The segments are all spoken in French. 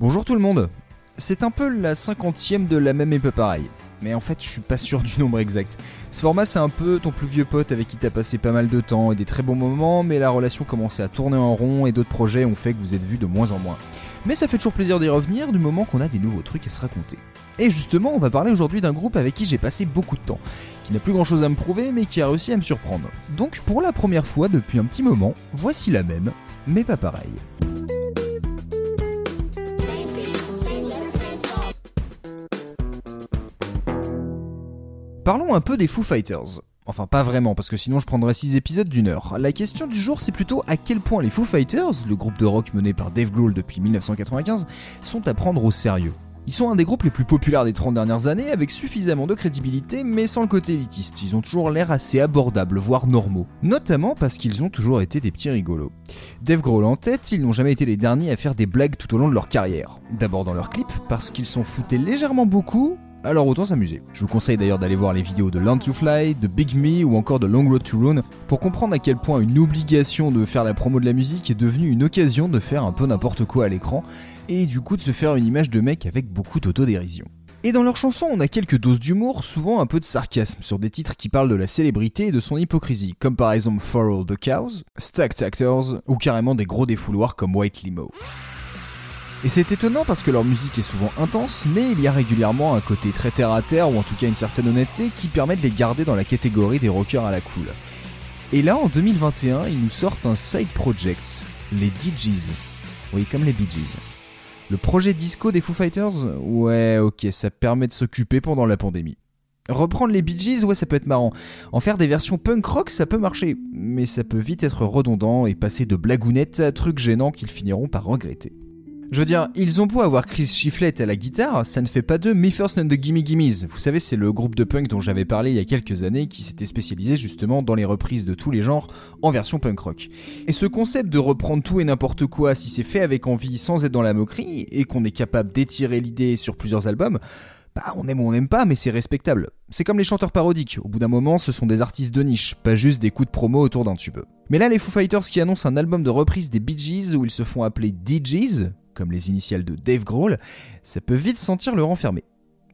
Bonjour tout le monde. C'est un peu la cinquantième de la même épée pareil. Mais en fait, je suis pas sûr du nombre exact. Ce format, c'est un peu ton plus vieux pote avec qui t'as passé pas mal de temps et des très bons moments, mais la relation commençait à tourner en rond et d'autres projets ont fait que vous êtes vus de moins en moins. Mais ça fait toujours plaisir d'y revenir du moment qu'on a des nouveaux trucs à se raconter. Et justement, on va parler aujourd'hui d'un groupe avec qui j'ai passé beaucoup de temps, qui n'a plus grand chose à me prouver mais qui a réussi à me surprendre. Donc pour la première fois depuis un petit moment, voici la même, mais pas pareil. Parlons un peu des Foo Fighters. Enfin, pas vraiment, parce que sinon je prendrais 6 épisodes d'une heure. La question du jour, c'est plutôt à quel point les Foo Fighters, le groupe de rock mené par Dave Grohl depuis 1995, sont à prendre au sérieux. Ils sont un des groupes les plus populaires des 30 dernières années, avec suffisamment de crédibilité, mais sans le côté élitiste. Ils ont toujours l'air assez abordables, voire normaux. Notamment parce qu'ils ont toujours été des petits rigolos. Dave Grohl en tête, ils n'ont jamais été les derniers à faire des blagues tout au long de leur carrière. D'abord dans leurs clips, parce qu'ils s'en foutaient légèrement beaucoup, alors autant s'amuser. Je vous conseille d'ailleurs d'aller voir les vidéos de Learn to Fly, de Big Me ou encore de Long Road to Rune pour comprendre à quel point une obligation de faire la promo de la musique est devenue une occasion de faire un peu n'importe quoi à l'écran et du coup de se faire une image de mec avec beaucoup d'autodérision. Et dans leurs chansons, on a quelques doses d'humour, souvent un peu de sarcasme, sur des titres qui parlent de la célébrité et de son hypocrisie, comme par exemple For All the Cows, Stacked Actors, ou carrément des gros défouloirs comme White Limo. Et c'est étonnant parce que leur musique est souvent intense, mais il y a régulièrement un côté très terre à terre, ou en tout cas une certaine honnêteté, qui permet de les garder dans la catégorie des rockers à la cool. Et là, en 2021, ils nous sortent un side project, les DJs. Oui, comme les Bee Gees. Le projet disco des Foo Fighters? Ouais, ok, ça permet de s'occuper pendant la pandémie. Reprendre les Bee Gees, ouais, ça peut être marrant. En faire des versions punk rock, ça peut marcher. Mais ça peut vite être redondant et passer de blagounettes à trucs gênants qu'ils finiront par regretter. Je veux dire, ils ont beau avoir Chris Shiflett à la guitare, ça ne fait pas d'eux Me First and the Gimme Gimmes. Vous savez, c'est le groupe de punk dont j'avais parlé il y a quelques années qui s'était spécialisé justement dans les reprises de tous les genres en version punk rock. Et ce concept de reprendre tout et n'importe quoi si c'est fait avec envie sans être dans la moquerie et qu'on est capable d'étirer l'idée sur plusieurs albums, bah on aime ou on n'aime pas, mais c'est respectable. C'est comme les chanteurs parodiques, au bout d'un moment ce sont des artistes de niche, pas juste des coups de promo autour d'un tube. Mais là les Foo Fighters qui annoncent un album de reprise des Bee Gees où ils se font appeler DJs, comme les initiales de Dave Grohl, ça peut vite sentir le renfermer.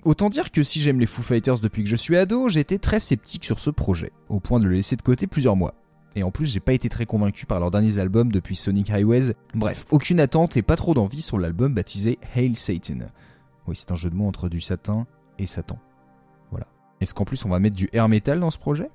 Autant dire que si j'aime les Foo Fighters depuis que je suis ado, j'étais très sceptique sur ce projet, au point de le laisser de côté plusieurs mois. Et en plus, j'ai pas été très convaincu par leurs derniers albums depuis Sonic Highways. Bref, aucune attente et pas trop d'envie sur l'album baptisé Hail Satan. Oui, c'est un jeu de mots entre du satin et Satan. Voilà. Est-ce qu'en plus on va mettre du air metal dans ce projet?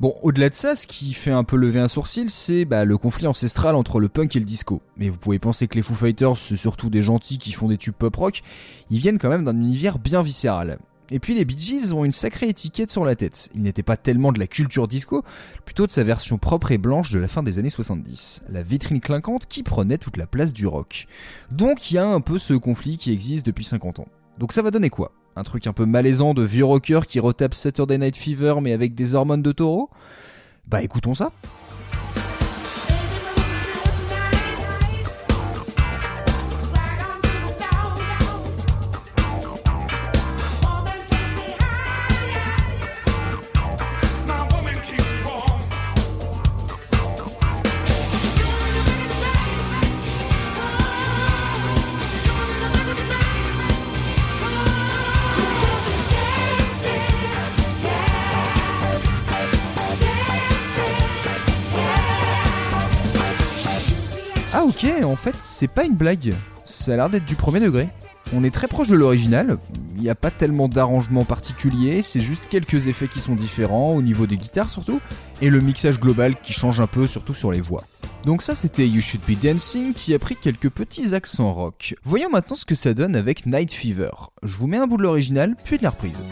Bon, au-delà de ça, ce qui fait un peu lever un sourcil, c'est bah, le conflit ancestral entre le punk et le disco. Mais vous pouvez penser que les Foo Fighters, c'est surtout des gentils qui font des tubes pop rock, ils viennent quand même d'un univers bien viscéral. Et puis les Bee Gees ont une sacrée étiquette sur la tête. Ils n'étaient pas tellement de la culture disco, plutôt de sa version propre et blanche de la fin des années 70. La vitrine clinquante qui prenait toute la place du rock. Donc il y a un peu ce conflit qui existe depuis 50 ans. Donc ça va donner quoi? Un truc un peu malaisant de vieux rocker qui retape Saturday Night Fever mais avec des hormones de taureau? Bah écoutons ça. En fait c'est pas une blague, ça a l'air d'être du premier degré. On est très proche de l'original, il n'y a pas tellement d'arrangements particuliers, c'est juste quelques effets qui sont différents, au niveau des guitares surtout, et le mixage global qui change un peu, surtout sur les voix. Donc ça c'était You Should Be Dancing qui a pris quelques petits accents rock. Voyons maintenant ce que ça donne avec Night Fever. Je vous mets un bout de l'original, puis de la reprise.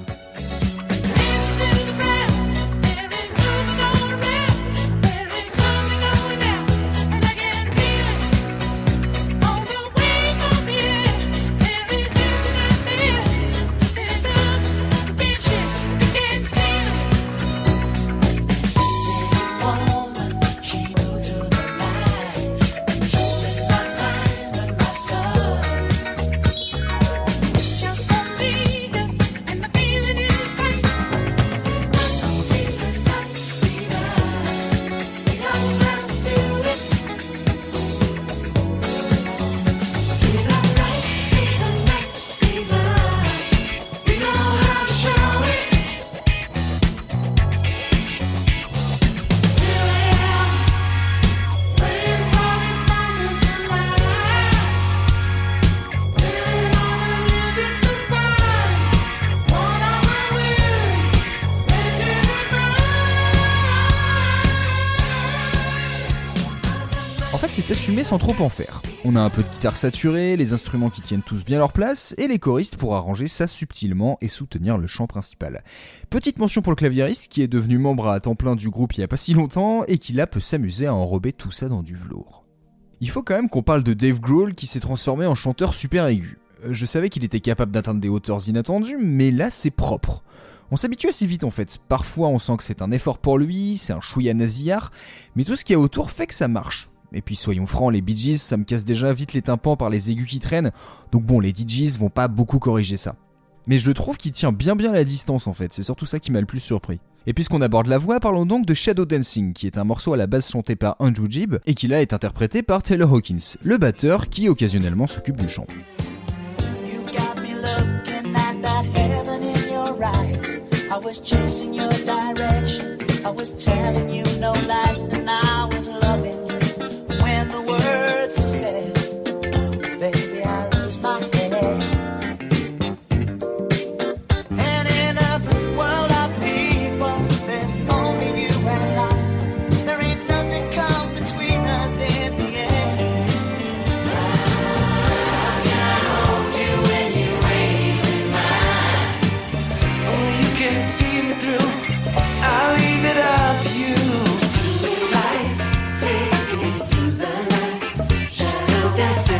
Assumé sans trop en faire. On a un peu de guitare saturée, les instruments qui tiennent tous bien leur place, et les choristes pour arranger ça subtilement et soutenir le chant principal. Petite mention pour le claviériste qui est devenu membre à temps plein du groupe il y a pas si longtemps et qui là peut s'amuser à enrober tout ça dans du velours. Il faut quand même qu'on parle de Dave Grohl qui s'est transformé en chanteur super aigu. Euh, je savais qu'il était capable d'atteindre des hauteurs inattendues, mais là c'est propre. On s'habitue assez vite en fait. Parfois on sent que c'est un effort pour lui, c'est un chouïa nasillard, mais tout ce qu'il y a autour fait que ça marche. Et puis soyons francs, les Bee ça me casse déjà vite les tympans par les aigus qui traînent, donc bon, les DJs vont pas beaucoup corriger ça. Mais je trouve qu'il tient bien bien la distance en fait, c'est surtout ça qui m'a le plus surpris. Et puisqu'on aborde la voix, parlons donc de Shadow Dancing, qui est un morceau à la base chanté par Andrew Gibb et qui là est interprété par Taylor Hawkins, le batteur qui occasionnellement s'occupe du chant. dancing.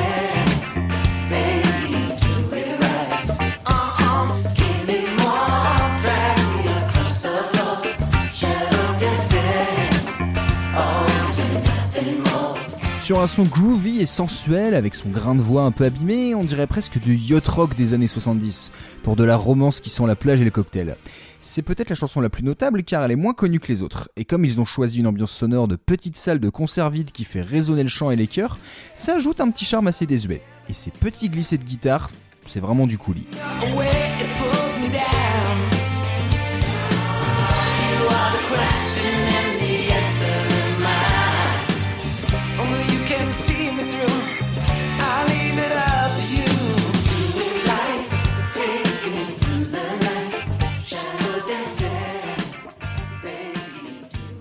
Sur un son groovy et sensuel, avec son grain de voix un peu abîmé, on dirait presque du yacht rock des années 70, pour de la romance qui sent la plage et le cocktail. C'est peut-être la chanson la plus notable car elle est moins connue que les autres, et comme ils ont choisi une ambiance sonore de petite salle de concert vide qui fait résonner le chant et les chœurs, ça ajoute un petit charme assez désuet. Et ces petits glissés de guitare, c'est vraiment du coulis.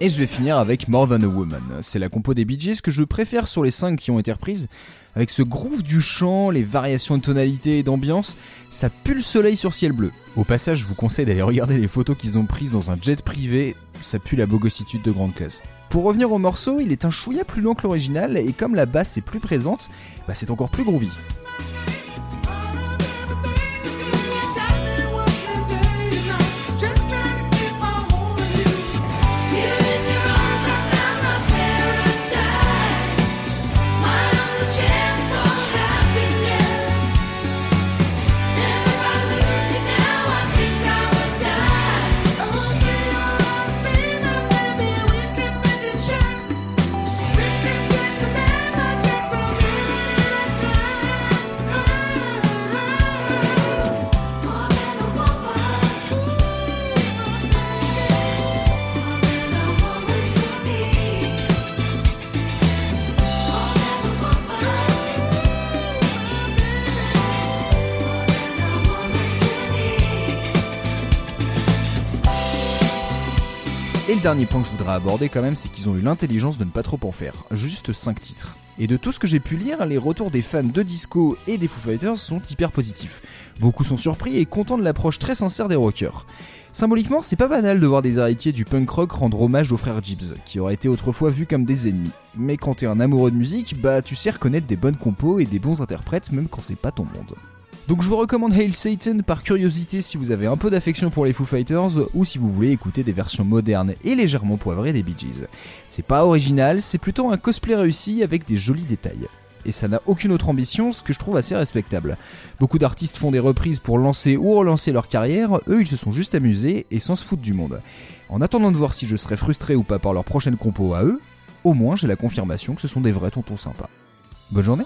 Je vais finir avec More Than a Woman. C'est la compo des Bee que je préfère sur les 5 qui ont été reprises. Avec ce groove du chant, les variations de tonalité et d'ambiance, ça pue le soleil sur ciel bleu. Au passage, je vous conseille d'aller regarder les photos qu'ils ont prises dans un jet privé, ça pue la bogossitude de grande classe. Pour revenir au morceau, il est un chouïa plus long que l'original et comme la basse est plus présente, bah c'est encore plus groovy. Et le dernier point que je voudrais aborder quand même, c'est qu'ils ont eu l'intelligence de ne pas trop en faire. Juste 5 titres. Et de tout ce que j'ai pu lire, les retours des fans de disco et des Foo Fighters sont hyper positifs. Beaucoup sont surpris et contents de l'approche très sincère des rockers. Symboliquement, c'est pas banal de voir des héritiers du punk rock rendre hommage aux frères Gibbs, qui auraient été autrefois vus comme des ennemis. Mais quand t'es un amoureux de musique, bah tu sais reconnaître des bonnes compos et des bons interprètes même quand c'est pas ton monde. Donc je vous recommande Hail Satan par curiosité si vous avez un peu d'affection pour les Foo Fighters ou si vous voulez écouter des versions modernes et légèrement poivrées des Bee Gees. C'est pas original, c'est plutôt un cosplay réussi avec des jolis détails. Et ça n'a aucune autre ambition, ce que je trouve assez respectable. Beaucoup d'artistes font des reprises pour lancer ou relancer leur carrière, eux ils se sont juste amusés et sans se foutre du monde. En attendant de voir si je serai frustré ou pas par leur prochaine compo à eux, au moins j'ai la confirmation que ce sont des vrais tontons sympas. Bonne journée